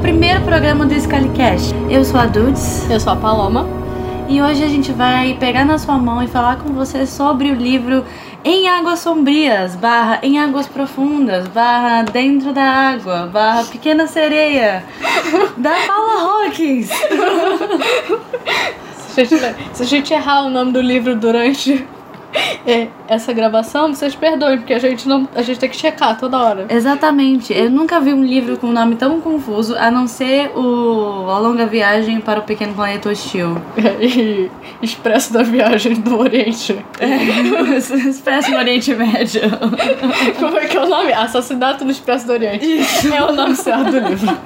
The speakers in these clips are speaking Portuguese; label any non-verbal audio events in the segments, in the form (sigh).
primeiro programa do Scalicast. Eu sou a Dudes. Eu sou a Paloma. E hoje a gente vai pegar na sua mão e falar com você sobre o livro Em Águas Sombrias, barra Em Águas Profundas, barra Dentro da Água, barra Pequena Sereia, (laughs) da Paula Hawkins. se a gente errar o nome do livro durante é, essa gravação, vocês perdoem, porque a gente não. A gente tem que checar toda hora. Exatamente. Eu nunca vi um livro com um nome tão confuso, a não ser o A Longa Viagem para o Pequeno Planeta Hostil. É, (laughs) e Expresso da Viagem do Oriente. É, (laughs) Expresso do Oriente Médio. (laughs) Como é que é o nome? Assassinato no Expresso do Oriente. Isso. É o nome certo do livro.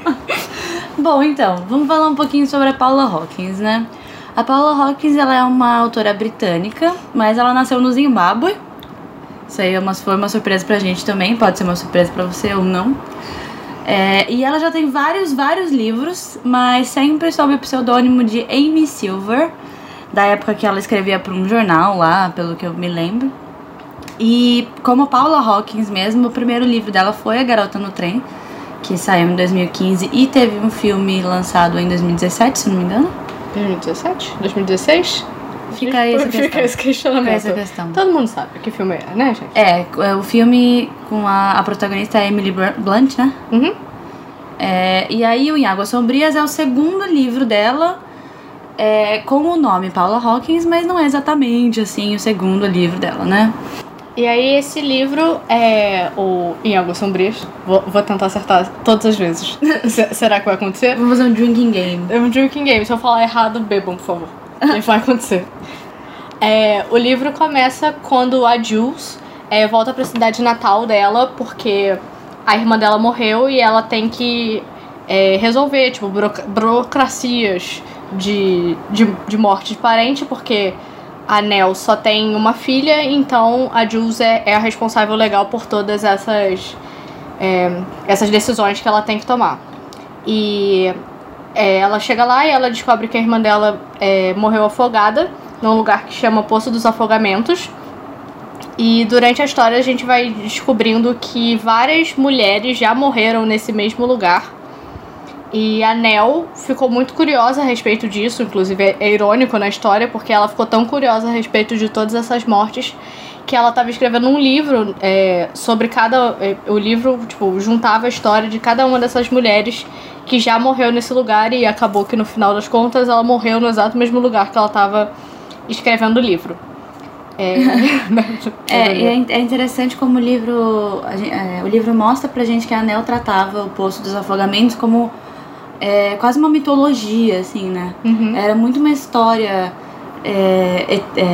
Bom, então, vamos falar um pouquinho sobre a Paula Hawkins, né? A Paula Hawkins ela é uma autora britânica, mas ela nasceu no Zimbábue. Isso aí é uma, foi uma surpresa pra gente também, pode ser uma surpresa pra você ou não. É, e ela já tem vários, vários livros, mas sempre sob o pseudônimo de Amy Silver, da época que ela escrevia para um jornal lá, pelo que eu me lembro. E como Paula Hawkins mesmo, o primeiro livro dela foi A Garota no Trem, que saiu em 2015 e teve um filme lançado em 2017, se não me engano. 2017? 2016? Fica aí essa Fica esse questionamento. Fica essa questão. Todo mundo sabe que filme é, né, gente? É, é o filme com a, a protagonista é Emily Blunt, né? Uhum. É, e aí, o Em Águas Sombrias é o segundo livro dela é, com o nome Paula Hawkins, mas não é exatamente assim o segundo livro dela, né? E aí esse livro é o Em Águas Sombrias. Vou, vou tentar acertar todas as vezes. (laughs) Será que vai acontecer? Vamos fazer um drinking game. É um drinking game. Se eu falar errado, bebam, por favor. (laughs) E vai acontecer. É, o livro começa quando a Jules é, volta para a cidade natal dela, porque a irmã dela morreu e ela tem que é, resolver, tipo, burocracias de, de, de morte de parente, porque a Nel só tem uma filha, então a Jules é, é a responsável legal por todas essas, é, essas decisões que ela tem que tomar. E é, ela chega lá e ela descobre que a irmã dela é, morreu afogada num lugar que chama Poço dos Afogamentos. E durante a história a gente vai descobrindo que várias mulheres já morreram nesse mesmo lugar. E a Nell ficou muito curiosa a respeito disso, inclusive é irônico na história, porque ela ficou tão curiosa a respeito de todas essas mortes que ela estava escrevendo um livro é, sobre cada. É, o livro, tipo, juntava a história de cada uma dessas mulheres que já morreu nesse lugar e acabou que no final das contas ela morreu no exato mesmo lugar que ela estava escrevendo o livro. É, (laughs) é, é, interessante como o livro, é, o livro mostra pra gente que a Nel tratava o Poço dos Afogamentos como é, quase uma mitologia, assim, né? Uhum. Era muito uma história. É, é,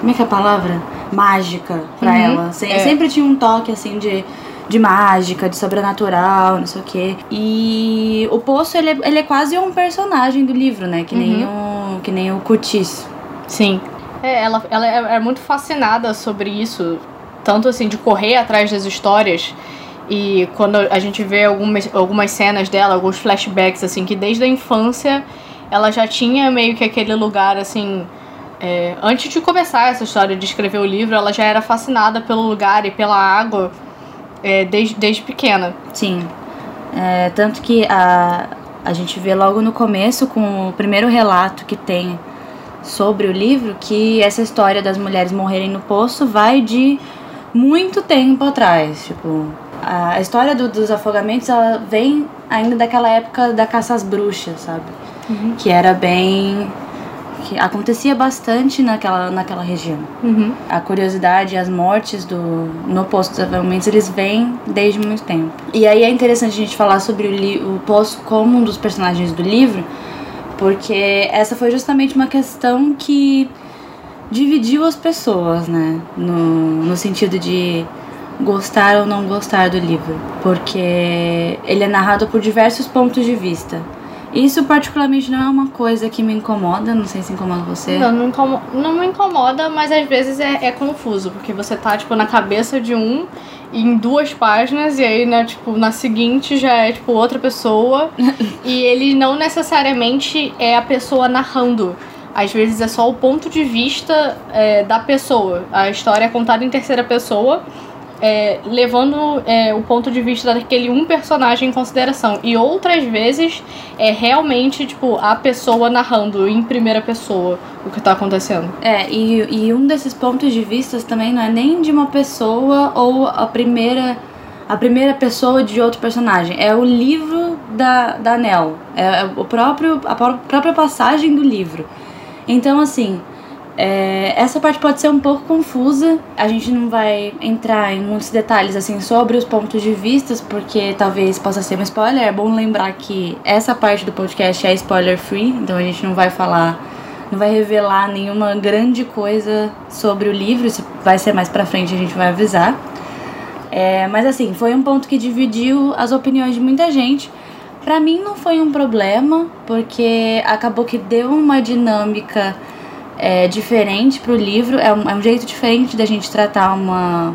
como é que é a palavra? Mágica pra uhum. ela. Sem, é. Sempre tinha um toque, assim, de, de mágica, de sobrenatural, não sei o quê. E o Poço, ele é, ele é quase um personagem do livro, né? Que nem, uhum. o, que nem o Curtiço. Sim. É, ela, ela é, é muito fascinada sobre isso. Tanto, assim, de correr atrás das histórias e quando a gente vê algumas, algumas cenas dela, alguns flashbacks, assim, que desde a infância ela já tinha meio que aquele lugar, assim. É, antes de começar essa história de escrever o livro, ela já era fascinada pelo lugar e pela água é, desde, desde pequena. Sim. É, tanto que a, a gente vê logo no começo, com o primeiro relato que tem sobre o livro, que essa história das mulheres morrerem no poço vai de muito tempo atrás. Tipo, a história do, dos afogamentos ela vem ainda daquela época da caça às bruxas, sabe? Uhum. Que era bem. que acontecia bastante naquela, naquela região. Uhum. A curiosidade e as mortes do, no posto dos afogamentos eles vêm desde muito tempo. E aí é interessante a gente falar sobre o, o poço como um dos personagens do livro, porque essa foi justamente uma questão que dividiu as pessoas, né? No, no sentido de gostar ou não gostar do livro, porque ele é narrado por diversos pontos de vista. Isso particularmente não é uma coisa que me incomoda, não sei se incomoda você. Não, não, incomoda, não me incomoda, mas às vezes é, é confuso, porque você tá, tipo, na cabeça de um em duas páginas, e aí, né, tipo, na seguinte já é, tipo, outra pessoa. (laughs) e ele não necessariamente é a pessoa narrando. Às vezes é só o ponto de vista é, da pessoa. A história é contada em terceira pessoa é, levando é, o ponto de vista daquele um personagem em consideração. E outras vezes é realmente, tipo, a pessoa narrando em primeira pessoa o que tá acontecendo. É, e, e um desses pontos de vista também não é nem de uma pessoa ou a primeira a primeira pessoa de outro personagem. É o livro da, da Nell. É, é o próprio, a própria passagem do livro. Então, assim, é, essa parte pode ser um pouco confusa. A gente não vai entrar em muitos detalhes assim sobre os pontos de vista, porque talvez possa ser um spoiler. É bom lembrar que essa parte do podcast é spoiler free, então a gente não vai falar, não vai revelar nenhuma grande coisa sobre o livro. Isso vai ser mais pra frente, a gente vai avisar. É, mas assim, foi um ponto que dividiu as opiniões de muita gente. Pra mim não foi um problema, porque acabou que deu uma dinâmica é, diferente pro livro. É um, é um jeito diferente da gente tratar uma,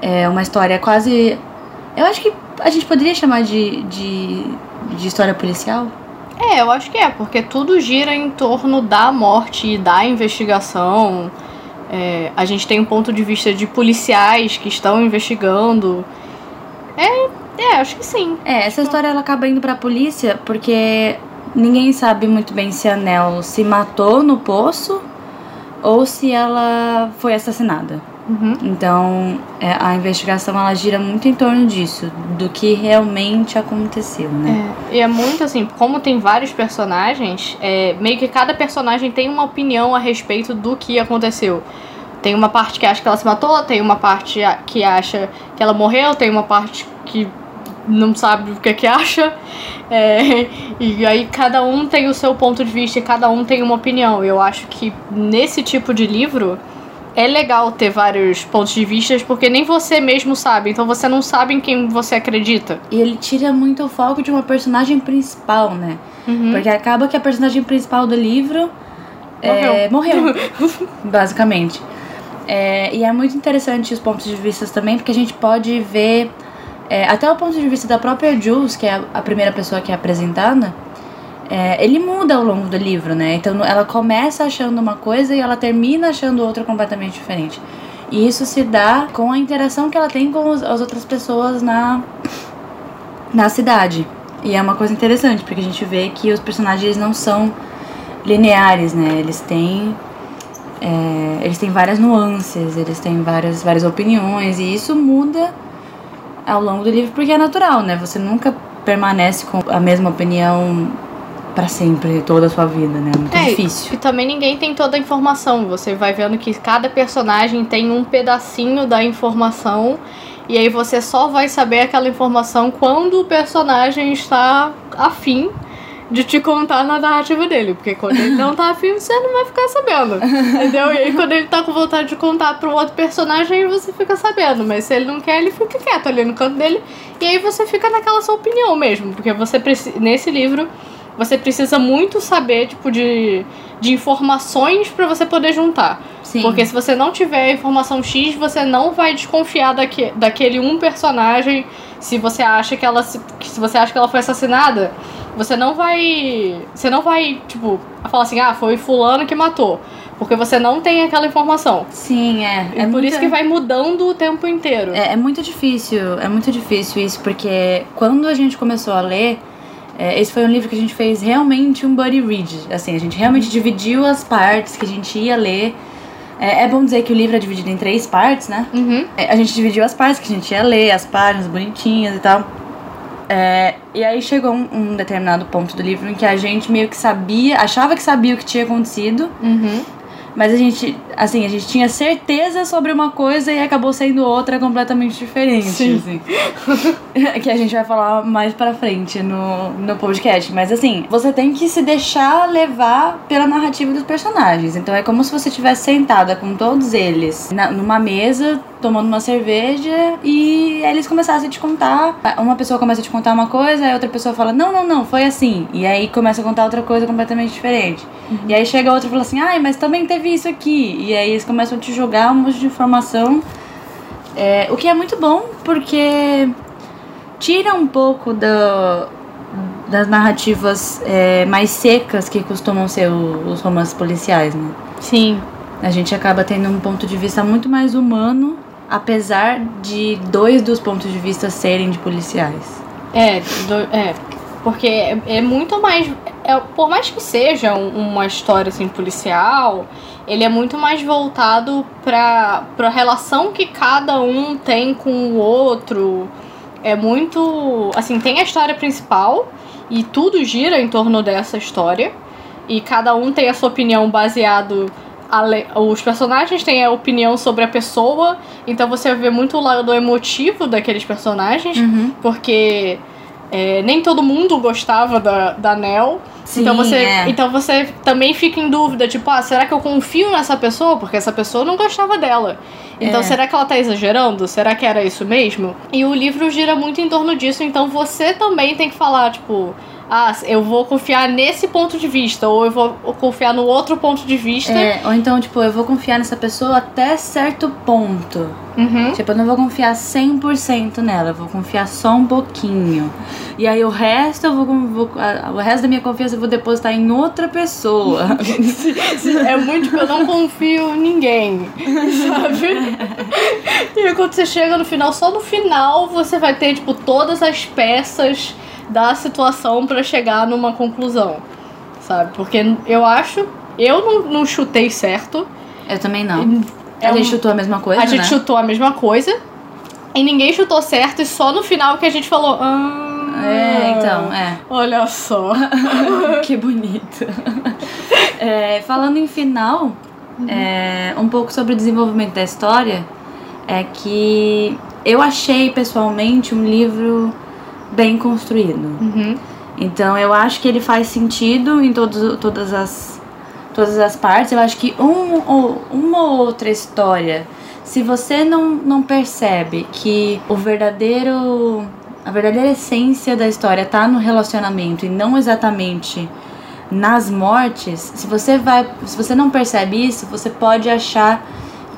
é, uma história quase. Eu acho que a gente poderia chamar de, de, de história policial. É, eu acho que é, porque tudo gira em torno da morte e da investigação. É, a gente tem um ponto de vista de policiais que estão investigando. É, é, acho que sim. É, essa história ela acaba indo pra polícia porque ninguém sabe muito bem se a Nell se matou no poço ou se ela foi assassinada. Uhum. Então, é, a investigação ela gira muito em torno disso, do que realmente aconteceu, né? É, e é muito assim, como tem vários personagens, é, meio que cada personagem tem uma opinião a respeito do que aconteceu. Tem uma parte que acha que ela se matou, tem uma parte que acha que ela morreu, tem uma parte que não sabe o que é que acha. É, e aí cada um tem o seu ponto de vista e cada um tem uma opinião. Eu acho que nesse tipo de livro é legal ter vários pontos de vista porque nem você mesmo sabe, então você não sabe em quem você acredita. E ele tira muito o foco de uma personagem principal, né? Uhum. Porque acaba que a personagem principal do livro é, morreu, (laughs) basicamente. É, e é muito interessante os pontos de vista também, porque a gente pode ver é, até o ponto de vista da própria Jules, que é a primeira pessoa que é apresentada, é, ele muda ao longo do livro, né? Então ela começa achando uma coisa e ela termina achando outra completamente diferente. E isso se dá com a interação que ela tem com os, as outras pessoas na, na cidade. E é uma coisa interessante, porque a gente vê que os personagens não são lineares, né? Eles têm. É, eles têm várias nuances, eles têm várias, várias opiniões, e isso muda ao longo do livro porque é natural, né? Você nunca permanece com a mesma opinião para sempre, toda a sua vida, né? Muito é, difícil. E também ninguém tem toda a informação. Você vai vendo que cada personagem tem um pedacinho da informação. E aí você só vai saber aquela informação quando o personagem está afim de te contar na narrativa dele. Porque quando ele não tá afim, você não vai ficar sabendo. Entendeu? E aí quando ele tá com vontade de contar pro outro personagem, você fica sabendo. Mas se ele não quer, ele fica quieto ali no canto dele. E aí você fica naquela sua opinião mesmo. Porque você precisa. Nesse livro, você precisa muito saber, tipo, de, de informações para você poder juntar. Sim. Porque se você não tiver a informação X, você não vai desconfiar daque, daquele um personagem. Se você acha que ela se, se você acha que ela foi assassinada, você não vai. Você não vai, tipo, falar assim, ah, foi fulano que matou. Porque você não tem aquela informação. Sim, é. É, por isso que vai mudando o tempo inteiro. É, é muito difícil, é muito difícil isso, porque quando a gente começou a ler, é, esse foi um livro que a gente fez realmente um buddy read. Assim, a gente realmente dividiu as partes que a gente ia ler. É, é bom dizer que o livro é dividido em três partes, né? Uhum. É, a gente dividiu as partes que a gente ia ler, as páginas bonitinhas e tal. É, e aí chegou um, um, determinado ponto do livro em que a gente meio que sabia, achava que sabia o que tinha acontecido, uhum. mas a gente, assim, a gente tinha certeza sobre uma coisa e acabou sendo outra completamente diferente. Sim. Assim. (laughs) que a gente vai falar mais pra frente no, no podcast. Mas assim, você tem que se deixar levar pela narrativa dos personagens. Então é como se você estivesse sentada com todos eles na, numa mesa, tomando uma cerveja e eles começassem a te contar. Uma pessoa começa a te contar uma coisa, aí outra pessoa fala: Não, não, não, foi assim. E aí começa a contar outra coisa completamente diferente. Uhum. E aí chega outra e fala assim: Ai, mas também teve isso aqui. E aí eles começam a te jogar um monte de informação. É, o que é muito bom porque tira um pouco do, das narrativas é, mais secas que costumam ser o, os romances policiais, né? Sim. A gente acaba tendo um ponto de vista muito mais humano apesar de dois dos pontos de vista serem de policiais. É, do- é. Porque é, é muito mais. é, por mais que seja um- uma história assim, policial, ele é muito mais voltado pra, pra relação que cada um tem com o outro. É muito. Assim, tem a história principal e tudo gira em torno dessa história. E cada um tem a sua opinião baseado. Os personagens têm a opinião sobre a pessoa, então você vê muito o lado emotivo daqueles personagens Uhum. porque é, nem todo mundo gostava da, da Nel. Sim, então, você, é. então você também fica em dúvida, tipo, ah, será que eu confio nessa pessoa? Porque essa pessoa não gostava dela. Então, É. será que ela tá exagerando? Será que era isso mesmo? E o livro gira muito em torno disso, então você também tem que falar, tipo, ah, eu vou confiar nesse ponto de vista, ou eu vou confiar no outro ponto de vista. É, ou então, tipo, eu vou confiar nessa pessoa até certo ponto. Uhum. Tipo, eu não vou confiar 100% nela, eu vou confiar só um pouquinho. E aí o resto eu vou, vou o resto da minha confiança eu vou depositar em outra pessoa. (laughs) É muito tipo, eu não confio em ninguém, sabe? E quando você chega no final, só no final você vai ter, tipo, todas as peças da situação pra chegar numa conclusão, sabe? Porque eu acho, eu não, não chutei certo. eu também não. É a um- gente chutou a mesma coisa, a gente né? chutou a mesma coisa. E ninguém chutou certo, e só no final que a gente falou. Ah, É, então, é. Olha só. (laughs) que bonito. É, falando em final, é, um pouco sobre o desenvolvimento da história, é que eu achei pessoalmente um livro bem construído. Uhum. Então eu acho que ele faz sentido em todos, todas, as, todas as partes. Eu acho que um, ou, uma ou outra história, se você não, não percebe que o verdadeiro. A verdadeira essência da história tá no relacionamento e não exatamente nas mortes, se você vai. Se você não percebe isso, você pode achar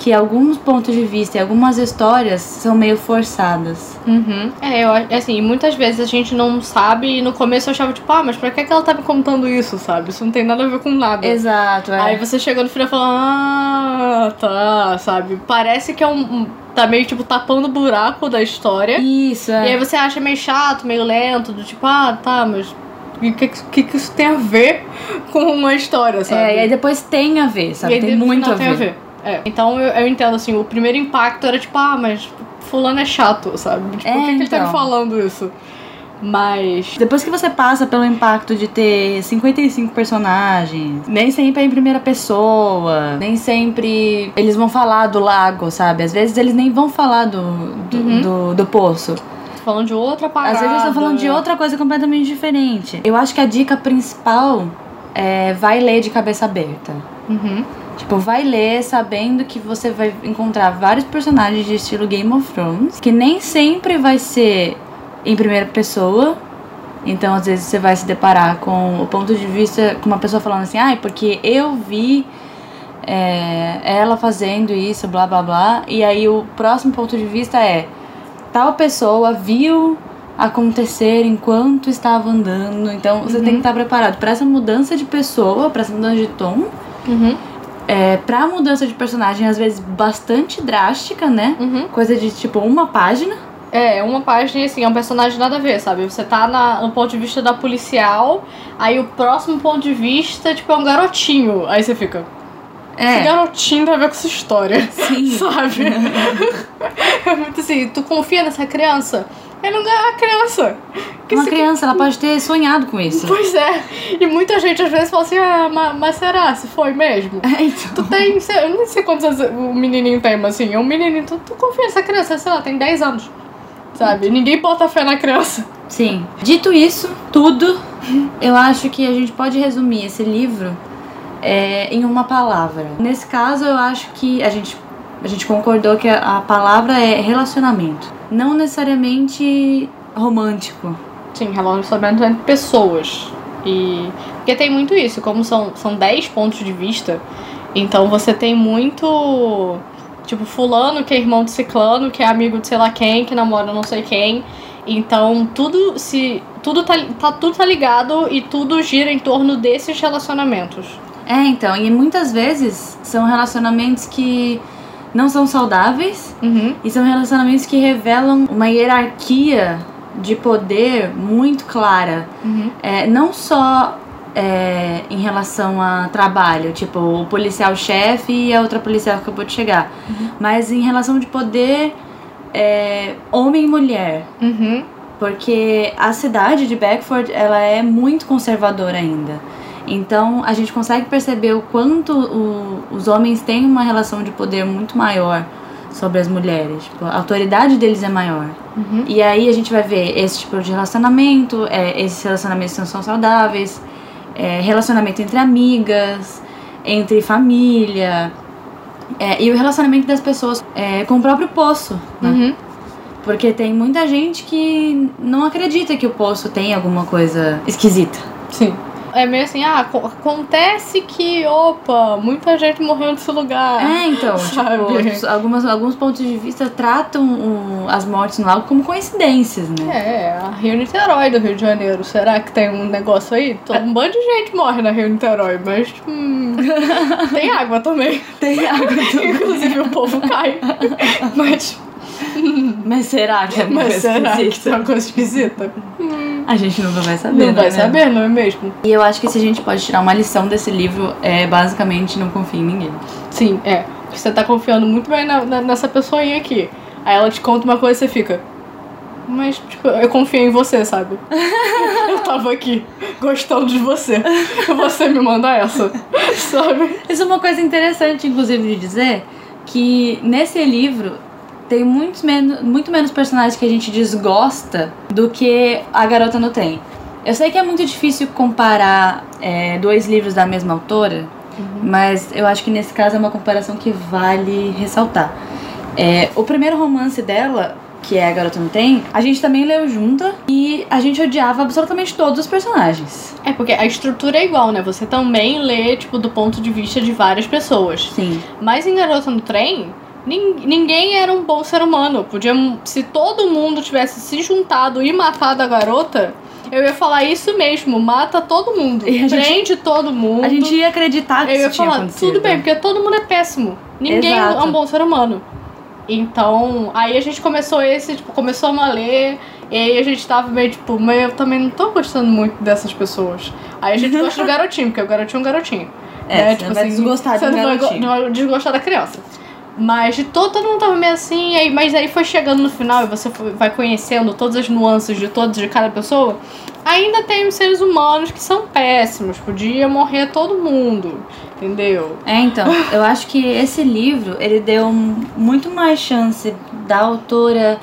que alguns pontos de vista e algumas histórias são meio forçadas. Uhum. É, eu acho- assim, muitas vezes a gente não sabe e no começo eu achava, tipo, ah, mas pra que, que ela tá me contando isso, sabe? Isso não tem nada a ver com nada. Exato, é. Aí você chega no final e fala, ah, tá, sabe? Parece que é um. tá meio, tipo, tapando o buraco da história. Isso, E é. aí você acha meio chato, meio lento, do tipo, ah, tá, mas. O que, que, que isso tem a ver (laughs) com uma história, sabe? É, e aí depois tem a ver, sabe? E aí Tem muito a tem ver. É. Então eu, eu entendo, assim, o primeiro impacto era tipo, ah, mas fulano é chato, sabe? Tipo, É, por que, que ele tá me então. falando isso? Mas. Depois que você passa pelo impacto de ter 55 personagens, nem sempre é em primeira pessoa, nem sempre eles vão falar do lago, sabe? Às vezes eles nem vão falar do, do, Uhum. do, do poço. Falando de outra parada. Às vezes eles estão falando de outra coisa completamente diferente. Eu acho que a dica principal é vai ler de cabeça aberta. Uhum. Tipo, vai ler sabendo que você vai encontrar vários personagens de estilo Game of Thrones, que nem sempre vai ser em primeira pessoa. Então, às vezes, você vai se deparar com o ponto de vista, com uma pessoa falando assim, ai, porque eu vi é, ela fazendo isso, blá blá blá. E aí, o próximo ponto de vista é: tal pessoa viu acontecer enquanto estava andando. Então, você tem que estar preparado para essa mudança de pessoa, para essa mudança de tom Uhum. É, pra mudança de personagem, às vezes bastante drástica, né? Uhum. Coisa de tipo uma página. É, uma página e assim, é um personagem nada a ver, sabe? Você tá na- no ponto de vista da policial, aí o próximo ponto de vista, tipo, é um garotinho. Aí você fica. Esse É, garotinho tem a ver com essa história. sim. (laughs) Sabe? (laughs) é muito assim, tu confia nessa criança? Não é uma criança. Que Uma criança, ela pode ter sonhado com isso. Pois é. E muita gente às vezes fala assim, ah, mas, mas será? Se foi mesmo? É, então. Tu tem, eu nem sei quantos anos o menininho tem, mas assim, é um menininho, tu, tu confia nessa criança, sei lá, tem 10 anos. Sabe? Ninguém bota fé na criança. Sim. Dito isso, tudo, eu acho que a gente pode resumir esse livro é, em uma palavra. Nesse caso, eu acho que a gente, a gente concordou que a, a palavra é relacionamento. Não necessariamente romântico. Sim, relacionamento entre pessoas. E. Porque tem muito isso, como são, são 10 pontos de vista, então você tem muito. Tipo, fulano que é irmão de ciclano, que é amigo de sei lá quem, que namora não sei quem. Então tudo se. Tudo tá, tá, tudo tá ligado e tudo gira em torno desses relacionamentos. É, então, e muitas vezes são relacionamentos que não são saudáveis Uhum. e são relacionamentos que revelam uma hierarquia de poder muito clara. Uhum. É, não só é, em relação a trabalho, tipo o policial-chefe e a outra policial que acabou de chegar, mas em relação de poder é, homem e mulher. Uhum. Porque a cidade de Beckford, ela é muito conservadora ainda. Então, a gente consegue perceber o quanto o- os homens têm uma relação de poder muito maior sobre as mulheres. Tipo, a autoridade deles é maior. Uhum. E aí a gente vai ver esse tipo de relacionamento, é, esses relacionamentos não são saudáveis, é, relacionamento entre amigas, entre família, é, e o relacionamento das pessoas é, com o próprio poço, né? Uhum. Porque tem muita gente que não acredita que o poço tem alguma coisa esquisita. Sim. É meio assim, ah, co- acontece que, opa, muita gente morreu nesse lugar. É, então, (laughs) Sabe? tipo, algumas, alguns pontos de vista tratam o- as mortes no lago como coincidências, né? É, a Rio Niterói do Rio de Janeiro. Será que tem um negócio aí? Todo um bando de gente morre na Rio Niterói, mas hum, (laughs) tem água também. Tem água (laughs) também. Inclusive o povo cai. Mas, Mas será que é uma mas coisa será que esquisita? tem uma coisa esquisita? (laughs) A gente nunca vai saber, Não vai né? saber, não é mesmo? E eu acho que se a gente pode tirar uma lição desse livro, é basicamente não confie em ninguém. Sim, é. Você tá confiando muito bem na- na- nessa pessoinha aqui. Aí ela te conta uma coisa e você fica. Mas, tipo, eu confiei em você, sabe? (laughs) eu tava aqui, gostando de você. Você me manda essa, (laughs) sabe? Isso é uma coisa interessante, inclusive, de dizer, que nesse livro tem muitos menos, muito menos personagens que a gente desgosta do que a garota no trem. Eu sei que é muito difícil comparar é, dois livros da mesma autora, mas eu acho que nesse caso é uma comparação que vale ressaltar. É, o primeiro romance dela, que é A Garota no Trem, a gente também leu junta e a gente odiava absolutamente todos os personagens. É porque a estrutura é igual, né? Você também lê, tipo, do ponto de vista de várias pessoas. Sim. Mas em Garota no Trem, ninguém era um bom ser humano. Podia, se todo mundo tivesse se juntado e matado a garota, eu ia falar isso mesmo, mata todo mundo. E a gente- Prende todo mundo. A gente ia acreditar que Eu ia isso falar, tudo bem, porque todo mundo é péssimo. Ninguém Exato. é um bom ser humano. Então, aí a gente começou esse, tipo, começou a ler, e aí a gente tava meio tipo, mas eu também não tô gostando muito dessas pessoas. Aí a gente gosta do (laughs) garotinho, porque o garotinho é um garotinho. É, você vai desgostar de você um não vai, go- garotinho. não vai desgostar da criança. Mas de todo, todo mundo tava meio assim, aí, mas aí foi chegando no final e você foi- vai conhecendo todas as nuances de todos, de cada pessoa. Ainda tem os seres humanos que são péssimos, podia morrer todo mundo, entendeu? É, então, eu acho que esse livro, ele deu muito mais chance da autora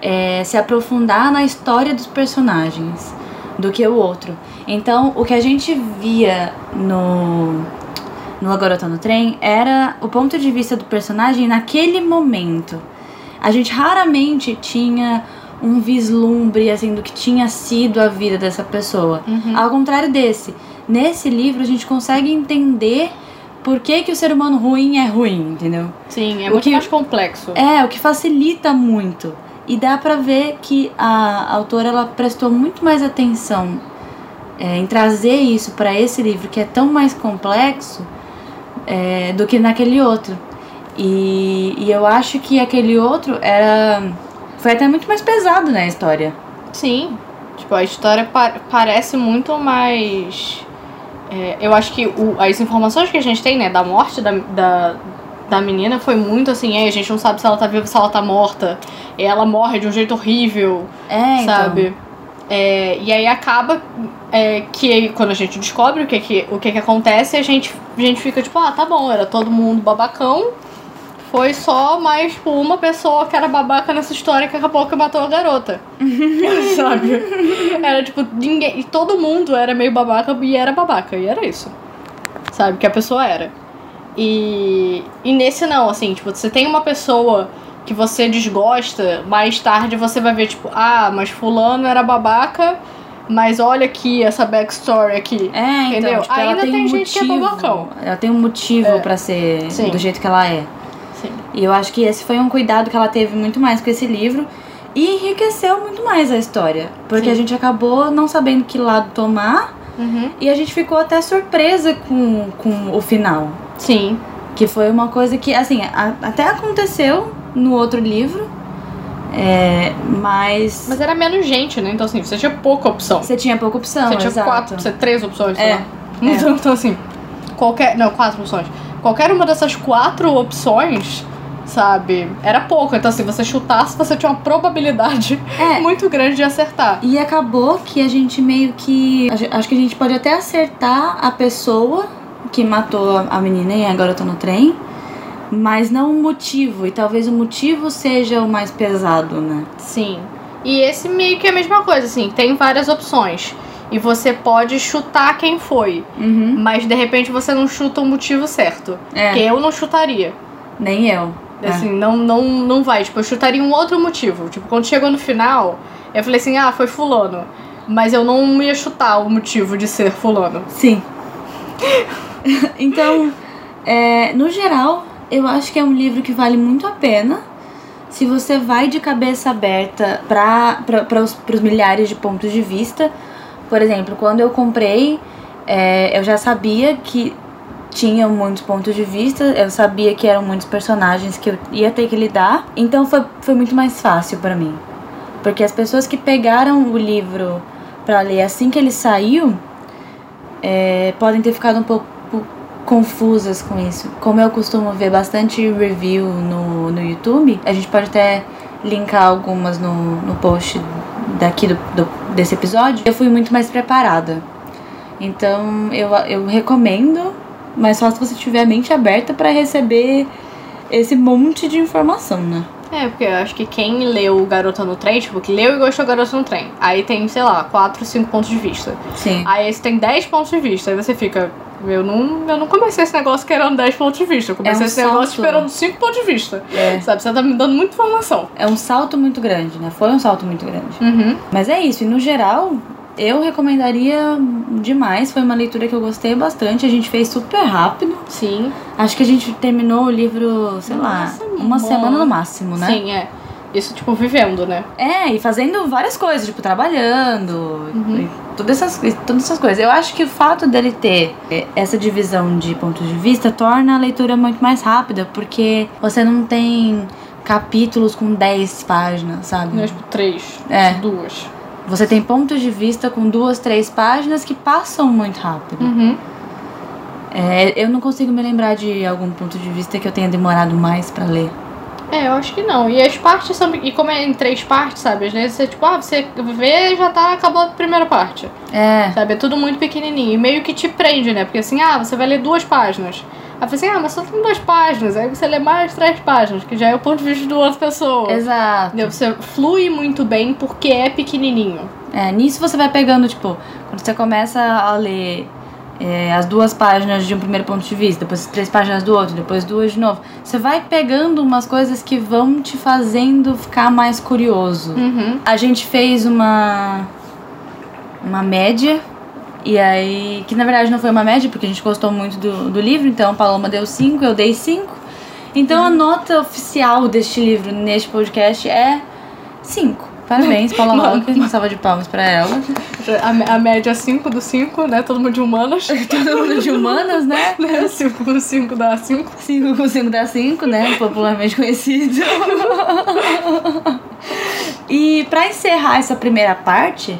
é, se aprofundar na história dos personagens do que o outro. Então, o que a gente via no no A Garota no Trem era o ponto de vista do personagem naquele momento. A gente raramente tinha um vislumbre assim do que tinha sido a vida dessa pessoa. Ao contrário desse, nesse livro a gente consegue entender por que, que o ser humano ruim é ruim, entendeu? Sim, é O muito que- mais complexo. É, o que facilita muito. E dá pra ver que a autora ela prestou muito mais atenção é, em trazer isso pra esse livro que é tão mais complexo é, do que naquele outro. E, e eu acho que aquele outro era foi até muito mais pesado na história. Sim. Tipo, a história pa- parece muito mais. é, eu acho que o- as informações que a gente tem, né, da morte da, da, da menina foi muito assim, é, a gente não sabe se ela tá viva, se ela tá morta. E ela morre de um jeito horrível, É, então. É, e aí acaba é, que quando a gente descobre o que que, o que, que acontece, a gente, a gente fica tipo, ah, tá bom, era todo mundo babacão. Foi só mais tipo, uma pessoa que era babaca nessa história que acabou que matou a garota. (laughs) sabe? Era tipo, ninguém. E todo mundo era meio babaca e era babaca. E era isso. Sabe? Que a pessoa era. E, e nesse não, assim, tipo, você tem uma pessoa que você desgosta, mais tarde você vai ver, tipo, ah, mas fulano era babaca, mas olha aqui essa backstory aqui. É, então, Entendeu? tipo, ela Ainda tem, tem um gente que é motivo. babacão. Ela tem um motivo É. pra ser Sim. do jeito que ela é. Sim. E eu acho que esse foi um cuidado que ela teve muito mais com esse livro e enriqueceu muito mais a história. Porque Sim. a gente acabou não sabendo que lado tomar Uhum. e a gente ficou até surpresa com, com o final. Sim. Que foi uma coisa que, assim, a- até aconteceu no outro livro, é, mas, Mas era menos gente, né? Então, assim, você tinha pouca opção. você tinha pouca opção, Você tinha exato. quatro, você três opções, É, lá. (laughs) Então, então, assim, qualquer. Não, quatro opções. Qualquer uma dessas quatro opções, sabe, era pouco. Então, se você chutasse, você tinha uma probabilidade É. (laughs) muito grande de acertar. E acabou que a gente meio que. Acho que a gente pode até acertar a pessoa que matou a menina e agora eu tô no trem. Mas não o motivo. E talvez o motivo seja o mais pesado, né? Sim. E esse meio que é a mesma coisa, assim, tem várias opções. E você pode chutar quem foi. Uhum. Mas de repente você não chuta o motivo certo. É. Que eu não chutaria. Nem eu. É. Assim, não, não, não vai. Tipo, eu chutaria um outro motivo. Tipo, quando chegou no final, eu falei assim, ah, foi fulano. Mas eu não ia chutar o motivo de ser fulano. Sim. (laughs) então, é, no geral, eu acho que é um livro que vale muito a pena se você vai de cabeça aberta para os milhares de pontos de vista. Por exemplo, quando eu comprei, é, eu já sabia que tinham muitos pontos de vista, eu sabia que eram muitos personagens que eu ia ter que lidar, então foi, foi muito mais fácil para mim. Porque as pessoas que pegaram o livro para ler assim que ele saiu, é, podem ter ficado um pouco confusas com isso. Como eu costumo ver bastante review no, no YouTube, a gente pode até linkar algumas no, no post daqui do, do- desse episódio. Eu fui muito mais preparada. Então eu, eu recomendo, mas só se você tiver a mente aberta para receber esse monte de informação, né? É, porque eu acho que quem leu Garota no Trem, tipo, que leu e gostou do Garota no Trem, aí tem, sei lá, 4, 5 pontos de vista. Sim. Aí esse tem 10 pontos de vista. Aí você fica. Eu não, eu não comecei esse negócio querendo 10 pontos de vista. Eu comecei É um esse negócio salto. esperando 5 pontos de vista. É. Sabe? Você tá me dando muita informação. É um salto muito grande, né? Foi um salto muito grande. Uhum. Mas é isso, e no geral, eu recomendaria demais. Foi uma leitura que eu gostei bastante. A gente fez super rápido. Sim. Acho que a gente terminou o livro, sei Uma lá, uma semana no máximo, né? Sim, é. Isso, tipo, vivendo, né? É, e fazendo várias coisas, tipo, trabalhando, Uhum. todas, essas, todas essas coisas. Eu acho que o fato dele ter é, essa divisão de pontos de vista torna a leitura muito mais rápida, porque você não tem capítulos com 10 páginas, sabe? Não é, tipo, três. É. Duas. Você tem pontos de vista com duas, três páginas que passam muito rápido. Uhum. É, eu não consigo me lembrar de algum ponto de vista que eu tenha demorado mais pra ler. É, eu acho que não. E as partes são. E como é em três partes, sabe? Às vezes você, tipo, ah, você vê e já tá acabou a primeira parte. É, Sabe? É tudo muito pequenininho. E meio que te prende, né? Porque assim, ah, você vai ler duas páginas. Aí você assim, ah, mas só tem duas páginas. Aí você lê mais três páginas, que já é o ponto de vista de outra pessoa. exato. Entendeu? Você flui muito bem porque é pequenininho. É, nisso você vai pegando, tipo, quando você começa a ler é, as duas páginas de um primeiro ponto de vista, depois três páginas do outro, depois duas de novo, você vai pegando umas coisas que vão te fazendo ficar mais curioso. Uhum. A gente fez uma uma média e aí que na verdade não foi uma média porque a gente gostou muito do, do livro, então a Paloma deu 5, eu dei 5. Então a nota oficial deste livro neste podcast é 5. Parabéns, Paula. Roque, uma salva de palmas pra ela. A, a média 5 do 5, né? Todo mundo de humanas. (laughs) Todo mundo de humanas, né? (laughs) 5 com 5 dá 5. 5 com 5 dá 5, né? Popularmente conhecido. (laughs) e pra encerrar essa primeira parte,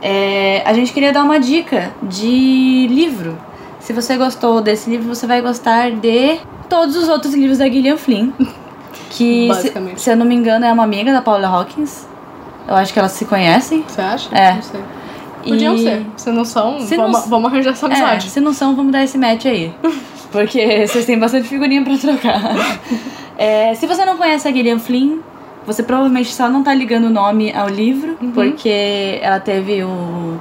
é, a gente queria dar uma dica de livro. Se você gostou desse livro, você vai gostar de todos os outros livros da Gillian Flynn. Que, se, se eu não me engano, é uma amiga da Paula Hawkins. Eu acho que elas se conhecem. Você acha? É. Não sei. Podiam E- ser. Se não são, Se vamos, não- vamos arranjar essa É, amizade. se não são, vamos dar esse match aí. (laughs) Porque vocês têm bastante figurinha pra trocar. (laughs) É, se você não conhece a Gillian Flynn, você provavelmente só não tá ligando o nome ao livro, Uhum. porque ela teve o,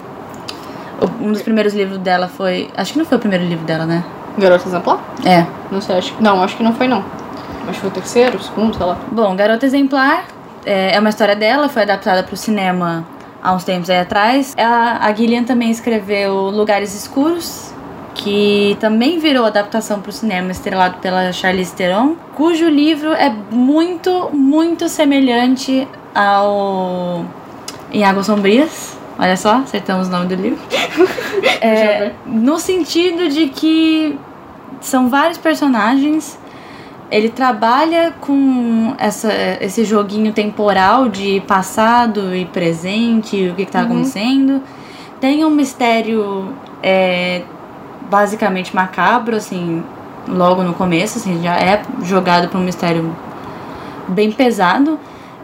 Um dos primeiros livros dela foi. Acho que não foi o primeiro livro dela, né? Garota exemplar? É. Não sei, acho que. Não, acho que não foi não. Mas foi o terceiro, o segundo, sei lá. Bom, Garota Exemplar é, é uma história dela, foi adaptada pro cinema há uns tempos aí atrás. Ela, a Gillian também escreveu Lugares Escuros, que também virou adaptação pro cinema, estrelado pela Charlize Theron, cujo livro é muito, muito semelhante ao Em Águas Sombrias. Olha só, acertamos o nome do livro. (laughs) É, no sentido de que são vários personagens. Ele trabalha com essa, esse joguinho temporal de passado e presente, o que, está acontecendo. Tem um mistério é, basicamente macabro, assim, logo no começo, assim, já é jogado para um mistério bem pesado.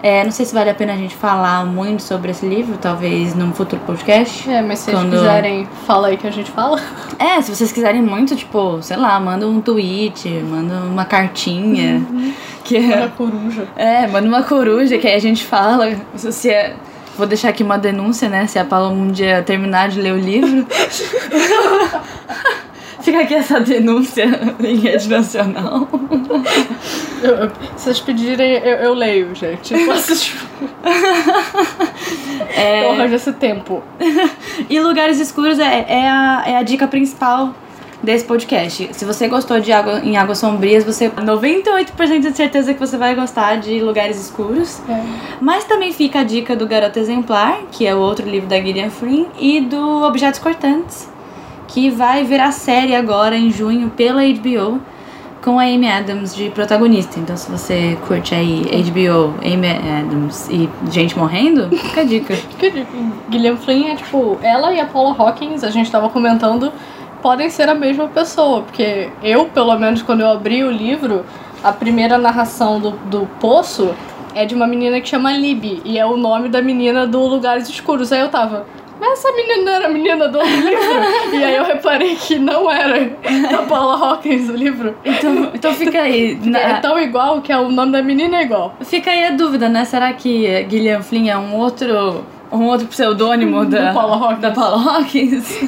É, não sei se vale a pena a gente falar muito sobre esse livro, talvez num futuro podcast. É, mas se Quando- vocês quiserem, fala aí que a gente fala. É, se vocês quiserem muito, tipo, sei lá, manda um tweet, manda uma cartinha. Que Era coruja. (laughs) é, manda uma coruja que aí a gente fala. Se é, vou deixar aqui uma denúncia, né? Se a Paula um dia terminar de ler o livro. (laughs) Fica aqui essa denúncia (laughs) em rede nacional. Eu- eu- se vocês pedirem, eu, eu leio, gente. Eu posso- (laughs) É, Eu arranjo esse tempo. E Lugares Escuros é, é, a, é a dica principal desse podcast. Se você gostou de água, em Águas Sombrias, você 98% de certeza que você vai gostar de Lugares Escuros. Mas também fica a dica do Garoto Exemplar, que é o outro livro da Gillian Flynn, e do Objetos Cortantes, que vai virar série agora em junho pela HBO, com a Amy Adams de protagonista. Então, se você curte aí HBO, Amy Adams e gente morrendo, fica a dica. (laughs) Que Guilherme Flynn é tipo, ela e a Paula Hawkins, a gente tava comentando, podem ser a mesma pessoa, porque eu, pelo menos, quando eu abri o livro, a primeira narração do, do Poço é de uma menina que chama Libby, e é o nome da menina do Lugares Escuros. Aí eu tava, mas essa menina não era a menina do outro livro? e aí eu reparei que não era da Paula Hawkins o livro. Então, então fica aí. na- É tão igual que é o nome da menina é igual. Fica aí a dúvida, né? Será que Gillian Flynn é um outro, um outro pseudônimo da, Paula Hawkins. da Paula Hawkins?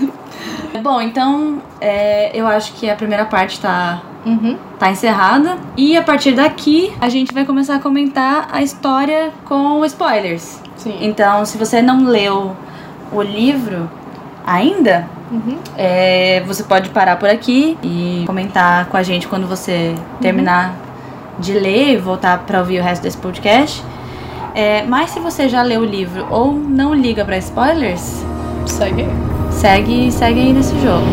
Bom, então é, eu acho que a primeira parte tá, Uhum. tá encerrada. E a partir daqui a gente vai começar a comentar a história com spoilers. Sim. Então, se você não leu o livro ainda, Uhum. é, você pode parar por aqui e comentar com a gente quando você terminar de ler e voltar para ouvir o resto desse podcast. É, mas se você já leu o livro ou não liga para spoilers, Segue segue, segue aí nesse jogo.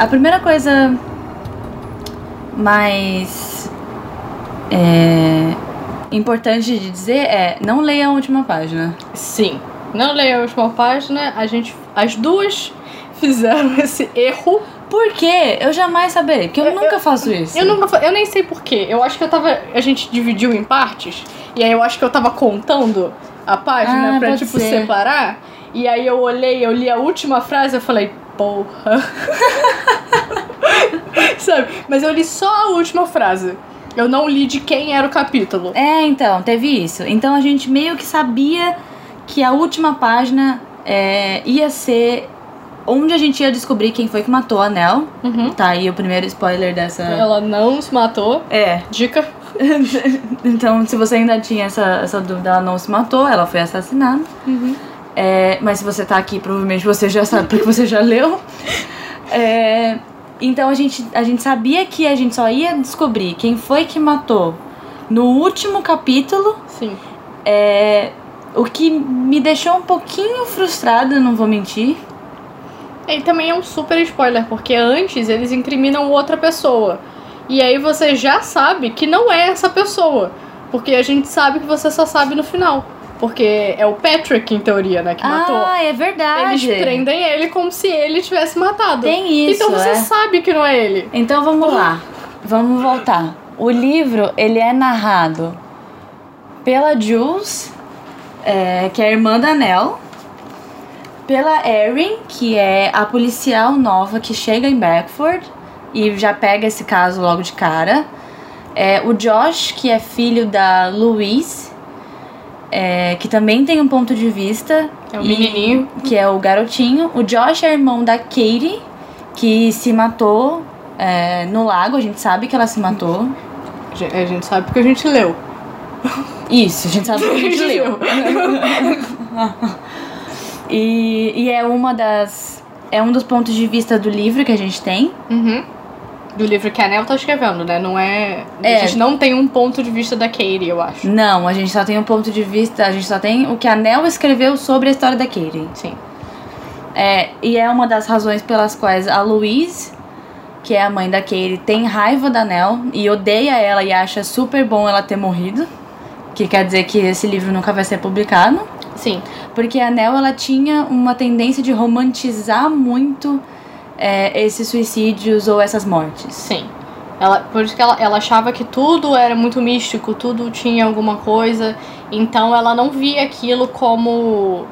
A primeira coisa mais é, importante de dizer é não leia a última página. Sim. Não leia a última página. A gente, as duas (laughs) fizeram esse erro. Por quê? Eu jamais saberei, porque eu, Eu- nunca faço isso. Eu, nunca, eu nem sei porquê. Eu acho que eu tava. A gente dividiu em partes. E aí eu acho que eu tava contando a página Ah, pra, tipo, ser. separar. E aí eu olhei, eu li a última frase eu falei, porra. (laughs) Sabe? Mas eu li só a última frase. Eu não li de quem era o capítulo. É, então, teve isso. Então a gente meio que sabia que a última página é, ia ser onde a gente ia descobrir quem foi que matou a Nell. Uhum. Tá aí o primeiro spoiler dessa. Ela não se matou. É. Dica. (laughs) então, se você ainda tinha essa, essa dúvida, ela não se matou, ela foi assassinada. É, mas se você tá aqui, provavelmente você já sabe, porque você já leu. É, então a gente, a gente sabia que a gente só ia descobrir quem foi que matou no último capítulo. Sim. É, o que me deixou um pouquinho frustrada, não vou mentir. E também é um super spoiler, porque antes eles incriminam outra pessoa. E aí você já sabe que não é essa pessoa. Porque a gente sabe que você só sabe no final. Porque é o Patrick, em teoria, né, que matou. Ah, é verdade. Eles prendem ele como se ele tivesse matado. Tem isso, Então você é. sabe que não é ele. Então vamos lá, vamos voltar. O livro ele é narrado pela Jules, é, que é a irmã da Nell, pela Erin, que é a policial nova que chega em Beckford e já pega esse caso logo de cara. É, o Josh, que é filho da Louise, é, que também tem um ponto de vista. É o e- menininho. Que é o garotinho. O Josh é irmão da Katie, que se matou é, no lago. A gente sabe que ela se matou. A gente- sabe porque a gente leu. Isso, a gente sabe que a gente leu. (laughs) E, e é uma das. É um dos pontos de vista do livro que a gente tem. Uhum. Do livro que a Nell tá escrevendo, né? Não é. É. A gente não tem um ponto de vista da Katie, eu acho. Não, a gente só tem um ponto de vista, a gente só tem o que a Nell escreveu sobre a história da Katie. Sim. É, e é uma das razões pelas quais a Louise, que é a mãe da Katie, tem raiva da Nell e odeia ela e acha super bom ela ter morrido. Que quer dizer que esse livro nunca vai ser publicado. Sim. Porque a Nell, ela tinha uma tendência de romantizar muito é, esses suicídios ou essas mortes. Sim. Ela, por isso que ela, ela achava que tudo era muito místico, tudo tinha alguma coisa. Então ela não via aquilo como.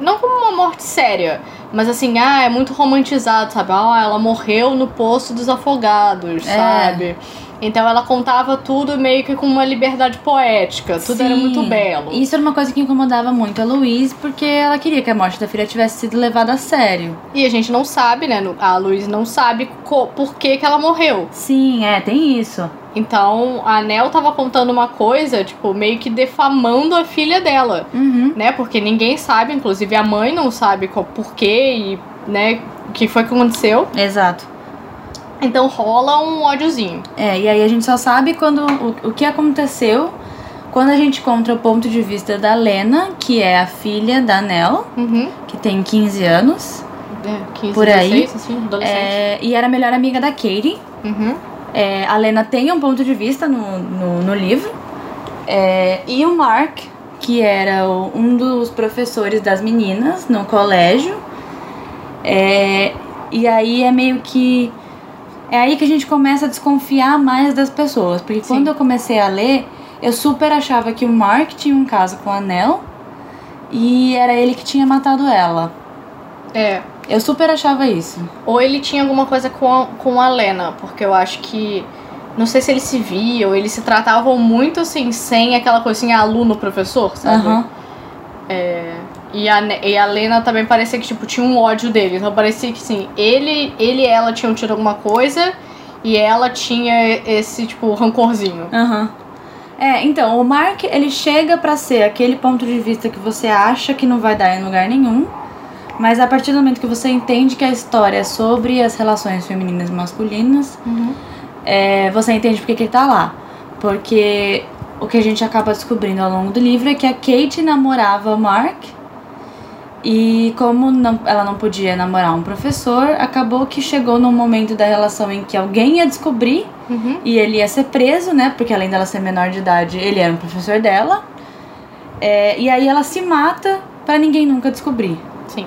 Não como uma morte séria, mas assim, ah, é muito romantizado, sabe? Ah, ela morreu no poço dos afogados, É. sabe? Então ela contava tudo meio que com uma liberdade poética, tudo era Sim. muito belo. Isso era uma coisa que incomodava muito a Louise, porque ela queria que a morte da filha tivesse sido levada a sério. E a gente não sabe, né? A Luiz não sabe por que, que ela morreu. Sim, é, tem isso. Então a Nel tava contando uma coisa, tipo, meio que defamando a filha dela, Uhum. né? Porque ninguém sabe, inclusive a mãe não sabe qual porquê e, né, o que foi que aconteceu. Exato. Então rola um ódiozinho. É, e aí a gente só sabe quando o, o que aconteceu quando a gente encontra o ponto de vista da Lena, que é a filha da Nell, Uhum. que tem 15 anos. É, 15, Por aí. 16, assim, adolescente. É, e era a melhor amiga da Katie. Uhum. É, a Lena tem um ponto de vista no, no, no livro. É, e o Mark, que era o- um dos professores das meninas no colégio. É, e aí é meio que. É aí que a gente começa a desconfiar mais das pessoas. Porque Sim. quando eu comecei a ler, eu super achava que o Mark tinha um caso com a Nell. E era ele que tinha matado ela. É. Eu super achava isso. Ou ele tinha alguma coisa com a, com a Lena, porque eu acho que. Não sei se eles se viam, eles se tratavam muito assim, sem aquela coisinha aluno-professor, sabe? Aham. E a, e a Lena também parecia que, tipo, tinha um ódio dele. Então parecia que, sim, ele, ele e ela tinham tido alguma coisa e ela tinha esse, tipo, rancorzinho. Aham. É, então, o Mark, ele chega pra ser aquele ponto de vista que você acha que não vai dar em lugar nenhum, mas a partir do momento que você entende que a história é sobre as relações femininas e masculinas, é, você entende porque que ele tá lá. Porque o que a gente acaba descobrindo ao longo do livro é que a Kate namorava o Mark. E como não- ela não podia namorar um professor, acabou que chegou num momento da relação em que alguém ia descobrir Uhum. e ele ia ser preso, né? Porque além dela ser menor de idade, ele era um professor dela. É, e aí ela se mata pra ninguém nunca descobrir. Sim.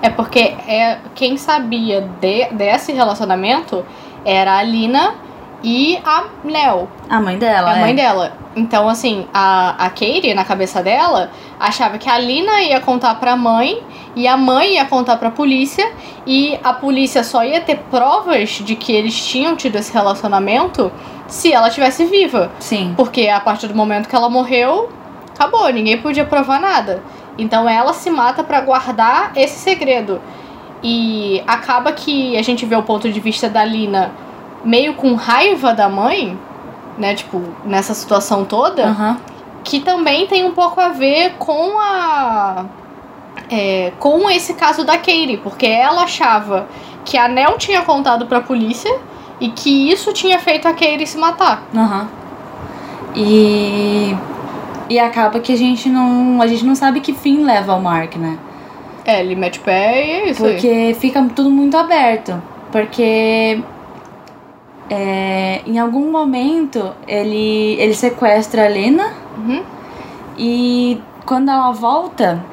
É porque é, quem sabia de, desse relacionamento era a Lina e a Nell. A mãe dela. a mãe é. dela. Então, assim, a, a Katie, na cabeça dela, achava que a Lina ia contar pra mãe e a mãe ia contar pra polícia e a polícia só ia ter provas de que eles tinham tido esse relacionamento se ela estivesse viva. Sim. Porque a partir do momento que ela morreu, acabou, ninguém podia provar nada. Então ela se mata pra guardar esse segredo. E acaba que a gente vê o ponto de vista da Lina meio com raiva da mãe, né? Tipo, nessa situação toda, Aham. que também tem um pouco a ver com a. é, com esse caso da Katie, porque ela achava que a Nell tinha contado pra polícia e que isso tinha feito a Katie se matar. Aham. E. E acaba que a gente não. A gente não sabe que fim leva o Mark, né? É, ele mete o pé e é isso aí. Porque fica tudo muito aberto. Porque é, em algum momento ele, ele sequestra a Lena Uhum. e quando ela volta,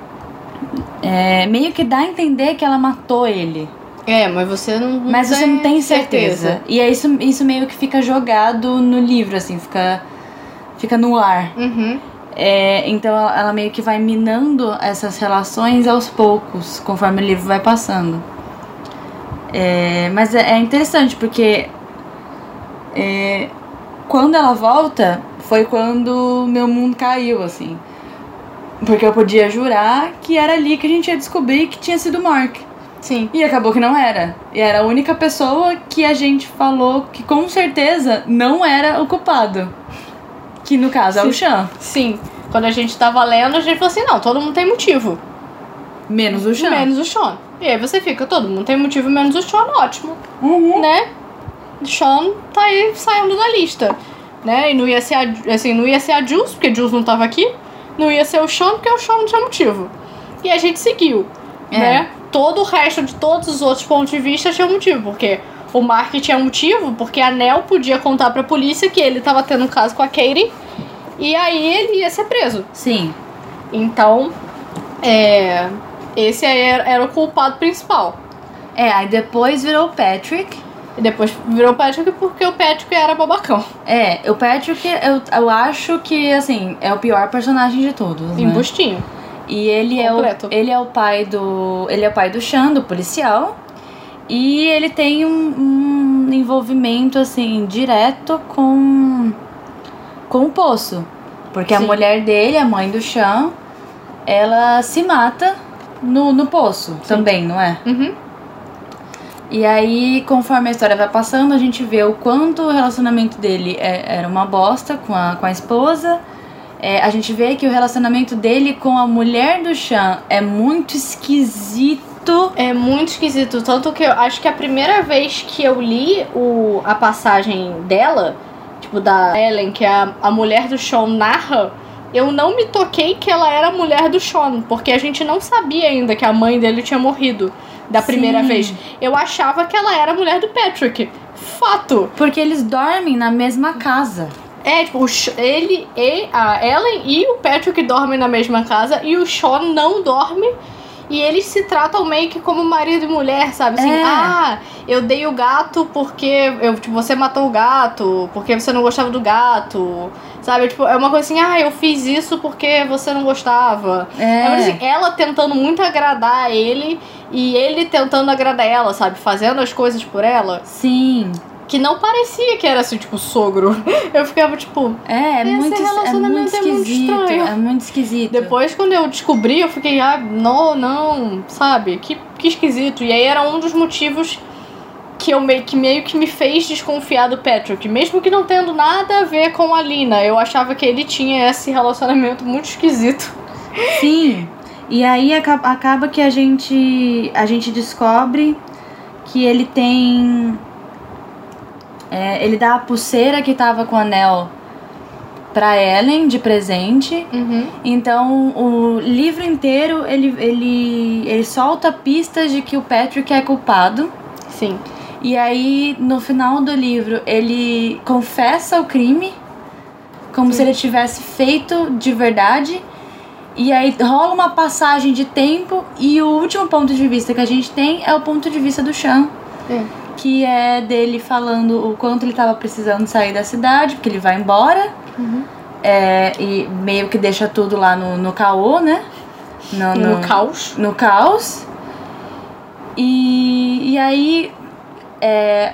é, meio que dá a entender que ela matou ele. É, mas você não, não Mas você não tem certeza. E é isso, isso meio que fica jogado no livro, assim, fica, fica no ar. Uhum. É, então ela, ela meio que vai minando essas relações aos poucos, conforme o livro vai passando. É, mas é, é interessante porque é, quando ela volta foi quando meu mundo caiu, assim. Porque eu podia jurar que era ali que a gente ia descobrir que tinha sido o Mark. Sim. E acabou que não era. E era a única pessoa que a gente falou que com certeza não era o culpado. Que no caso é o Sim. Chan. Sim. Quando a gente tava lendo, a gente falou assim, não, todo mundo tem motivo. Menos o Chan. Menos o Sean. E aí você fica, todo mundo tem motivo menos o Sean, ótimo. Uhum. Né? Sean tá aí saindo da lista, né? E não ia ser a, assim, não ia ser a Jules, porque Jules não tava aqui. Não ia ser o Sean, porque o Sean não tinha motivo. E a gente seguiu, É. né? Todo o resto de todos os outros pontos de vista tinha motivo, porque o Mark tinha motivo, porque a Nell podia contar pra polícia que ele tava tendo um caso com a Katie, e aí ele ia ser preso. Sim. Então, é, esse aí era, era o culpado principal. É, aí depois virou o Patrick. E depois virou o Patrick porque o Patrick era babacão. É, o Patrick, eu, eu acho que, assim, é o pior personagem de todos, né? Embustinho. E ele é, o, Completo. ele é o pai do. Ele é o pai do Sean, do policial. E ele tem um, um envolvimento, assim, direto com. com o poço. Porque a Sim. mulher dele, a mãe do Sean, ela se mata no, no poço também, não é? Uhum. E aí, conforme a história vai passando, a gente vê o quanto o relacionamento dele é- era uma bosta com a, com a esposa. É, a gente vê que o relacionamento dele com a mulher do Sean é muito esquisito. É muito esquisito. Tanto que eu acho que a primeira vez que eu li o, a passagem dela, tipo, da Ellen, que a, a mulher do Sean narra, eu não me toquei que ela era a mulher do Sean, porque a gente não sabia ainda que a mãe dele tinha morrido da primeira Sim. vez. Eu achava que ela era a mulher do Patrick. Fato. Porque eles dormem na mesma casa. É, tipo, ele e a Ellen e o Patrick dormem na mesma casa e o Sean não dorme. E eles se tratam meio que como marido e mulher, sabe? Assim, É. ah, eu dei o gato porque eu, tipo, você matou o gato, porque você não gostava do gato. Sabe? Tipo, é uma coisa assim, ah, eu fiz isso porque você não gostava. É. É, assim, ela tentando muito agradar ele e ele tentando agradar ela, sabe? Fazendo as coisas por ela. Sim. Que não parecia que era assim, tipo, sogro. (laughs) Eu ficava, tipo, É, é Esse muito, é relacionamento muito é muito esquisito. estranho. É muito esquisito. Depois, quando eu descobri, eu fiquei, ah, não, não, sabe? Que, que esquisito. E aí era um dos motivos que, eu meio, que meio que me fez desconfiar do Patrick. Mesmo que não tendo nada a ver com a Lina. Eu achava que ele tinha esse relacionamento muito esquisito. (laughs) Sim. E aí aca- acaba que a gente a gente descobre que ele tem é, ele dá a pulseira que tava com o anel pra Ellen de presente. Uhum. Então o livro inteiro ele, ele, ele solta pistas de que o Patrick é culpado. Sim. E aí, no final do livro, ele confessa o crime, como se ele tivesse feito de verdade. E aí rola uma passagem de tempo e o último ponto de vista que a gente tem é o ponto de vista do Sean, É. que é dele falando o quanto ele tava precisando sair da cidade, porque ele vai embora. Uhum. É, e meio que deixa tudo lá no, no caô, né? No, No caos. no caos. E, e aí, é,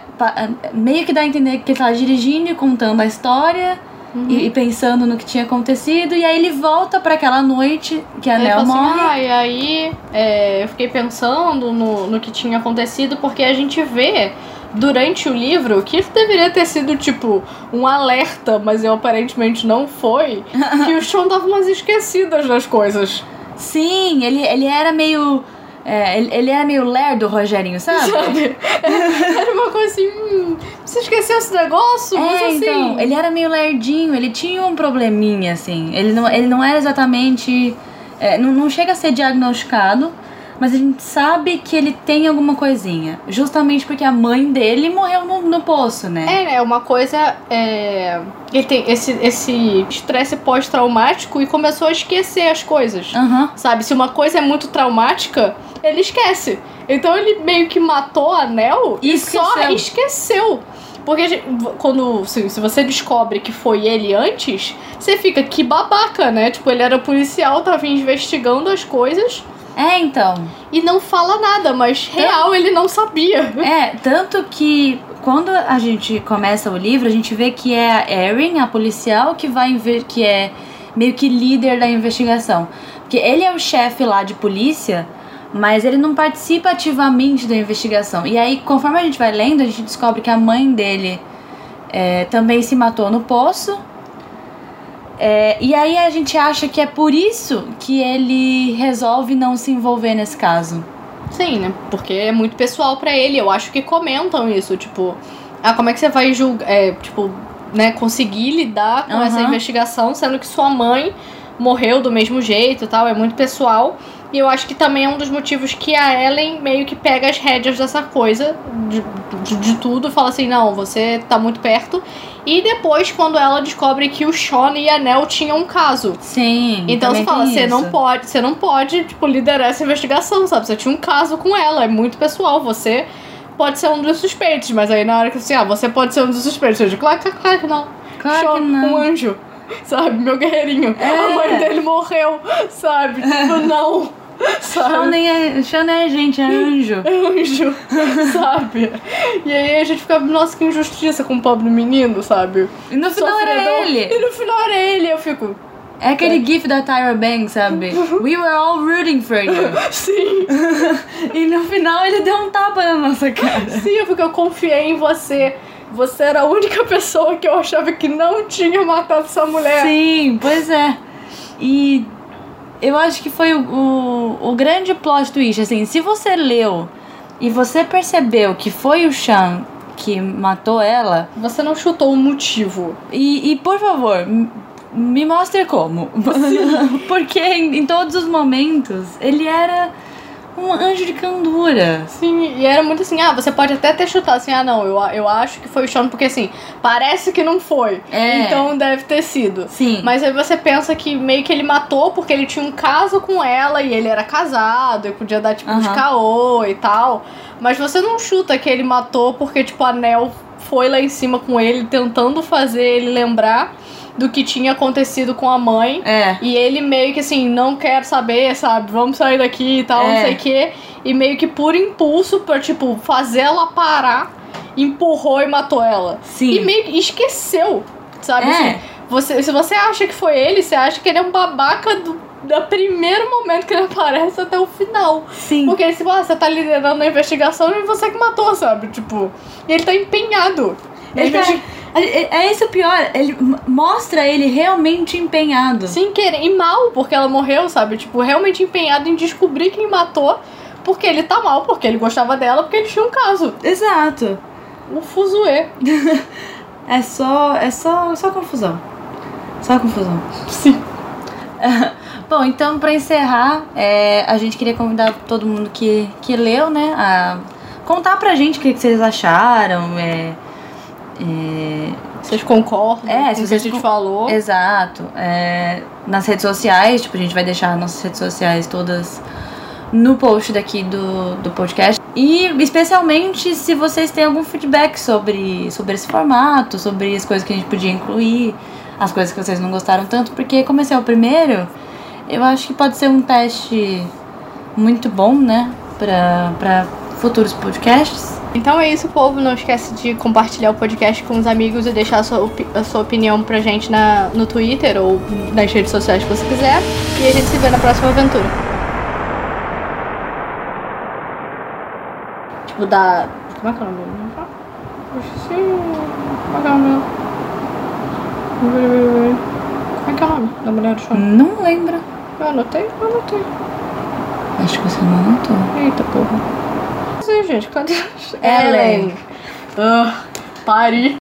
meio que dá a entender que ele tá dirigindo e contando a história Uhum. e, e pensando no que tinha acontecido. E aí ele volta para aquela noite que a Nel assim, morre. ah, e aí é, eu fiquei pensando no, no que tinha acontecido, porque a gente vê durante o livro que deveria ter sido, tipo, um alerta, mas eu aparentemente não foi, (laughs) que o Sean dava umas esquecidas das coisas. Sim, ele, ele era meio. É, ele, ele era meio lerdo, Rogerinho, sabe? Sabe? (laughs) Era uma coisa assim, hum, você esqueceu esse negócio? mas É, assim. então, ele era meio lerdinho, ele tinha um probleminha, assim. Ele não, ele não era exatamente. é, não, não chega a ser diagnosticado, mas a gente sabe que ele tem alguma coisinha. Justamente porque a mãe dele morreu no, no poço, né? É, né? Uma coisa. É... Ele tem esse esse estresse pós-traumático e começou a esquecer as coisas. Aham. Sabe? Se uma coisa é muito traumática, ele esquece. Então ele meio que matou a Nel E e só esqueceu. Porque gente- quando se, se você descobre que foi ele antes, você fica que babaca, né? Tipo, ele era policial, tava investigando as coisas É, então. e não fala nada, mas real ele não sabia. É, tanto que quando a gente começa o livro, a gente vê que é a Erin, a policial, que vai ver que é meio que líder da investigação. Porque ele é o chefe lá de polícia, mas ele não participa ativamente da investigação. E aí, conforme a gente vai lendo, a gente descobre que a mãe dele é, também se matou no poço. É, e aí a gente acha que é por isso que ele resolve não se envolver nesse caso. Sim, né? Porque é muito pessoal pra ele. Eu acho que comentam isso, tipo, ah, como é que você vai julgar, é, tipo, né, conseguir lidar com essa Aham. investigação, sendo que sua mãe morreu do mesmo jeito e tal, é muito pessoal. E eu acho que também é um dos motivos que a Ellen meio que pega as rédeas dessa coisa, de, de, de tudo, fala assim, não, você tá muito perto. E depois, quando ela descobre que o Sean e a Nell tinham um caso. Sim. Então você fala, você não pode, você não pode, tipo, liderar essa investigação, sabe? Você tinha um caso com ela, é muito pessoal, você pode ser um dos suspeitos, mas aí na hora que assim, ah, você pode ser um dos suspeitos, eu digo, claro, claro, claro que não. Claro Sean, que não. um anjo, (laughs) sabe? Meu guerreirinho. É. A mãe dele morreu, sabe? Tipo, (laughs) não. (laughs) Sabe? é, Sean é gente, é anjo. É anjo, (laughs) sabe? E aí a gente fica, nossa, que injustiça com o pobre menino, sabe? E no final era Sofredor. ele. E no final era ele, eu fico, É aquele gif da Tyra Banks, sabe? (laughs) We were all rooting for you. sim. E no final ele deu um tapa na nossa cara. Sim, porque eu confiei em você. Você era a única pessoa que eu achava que não tinha matado essa mulher. Sim, pois é. E eu acho que foi o, o, o grande plot twist, assim, se você leu e você percebeu que foi o Sean que matou ela, Você não chutou o motivo. e, e por favor, me mostre como. (laughs) Porque em, em todos os momentos ele era um anjo de candura. Sim, e era muito assim, ah, você pode até ter chutado assim, ah, não, eu, eu acho que foi o Sean, porque assim, parece que não foi. É. Então deve ter sido. Sim. Mas aí você pensa que meio que ele matou porque ele tinha um caso com ela e ele era casado e podia dar tipo uns Aham. caô e tal. Mas você não chuta que ele matou porque tipo a Nel foi lá em cima com ele tentando fazer ele lembrar do que tinha acontecido com a mãe. É. E ele meio que assim, não quer saber, sabe? Vamos sair daqui e tal, não É. sei o quê. E meio que por impulso, pra, tipo, fazer ela parar, empurrou e matou ela. Sim. E meio que esqueceu, sabe? É. Assim, você, se você acha que foi ele, você acha que ele é um babaca do, do primeiro momento que ele (laughs) aparece até o final. Sim. Porque se ah, você tá liderando a investigação e você que matou, sabe? Tipo, e ele tá empenhado. Ele tá- investi- é, esse o pior, ele mostra ele realmente empenhado. Sem querer. E mal, porque ela morreu, sabe? Tipo, realmente empenhado em descobrir quem matou. Porque ele tá mal, porque ele gostava dela, porque ele tinha um caso. Exato. O fuzuê. (laughs) É só, é só, só confusão. Só confusão. Sim. (laughs) Bom, então pra encerrar, é, a gente queria convidar todo mundo que, que leu, né, a contar pra gente o que, que vocês acharam. É, é, Vocês concordam É, com o que a gente con- falou? Exato. É, nas redes sociais, tipo, a gente vai deixar nossas redes sociais todas no post daqui do, do podcast. E especialmente se vocês têm algum feedback sobre, sobre esse formato, sobre as coisas que a gente podia incluir, as coisas que vocês não gostaram tanto, porque como esse é o primeiro, eu acho que pode ser um teste muito bom, né? Pra futuros podcasts. Então é isso, povo. Não esquece de compartilhar o podcast com os amigos e deixar a sua, a sua opinião pra gente na, no Twitter ou nas redes sociais que você quiser. E a gente se vê na próxima aventura. Tipo, da. Como é que é o nome esqueci. Como é que é o nome? Como é que é o nome da mulher do chão? Não lembro. Eu anotei? Eu anotei. Acho que você não anotou. Eita porra. Sim, gente, cadê? Ellen. Ah, pare.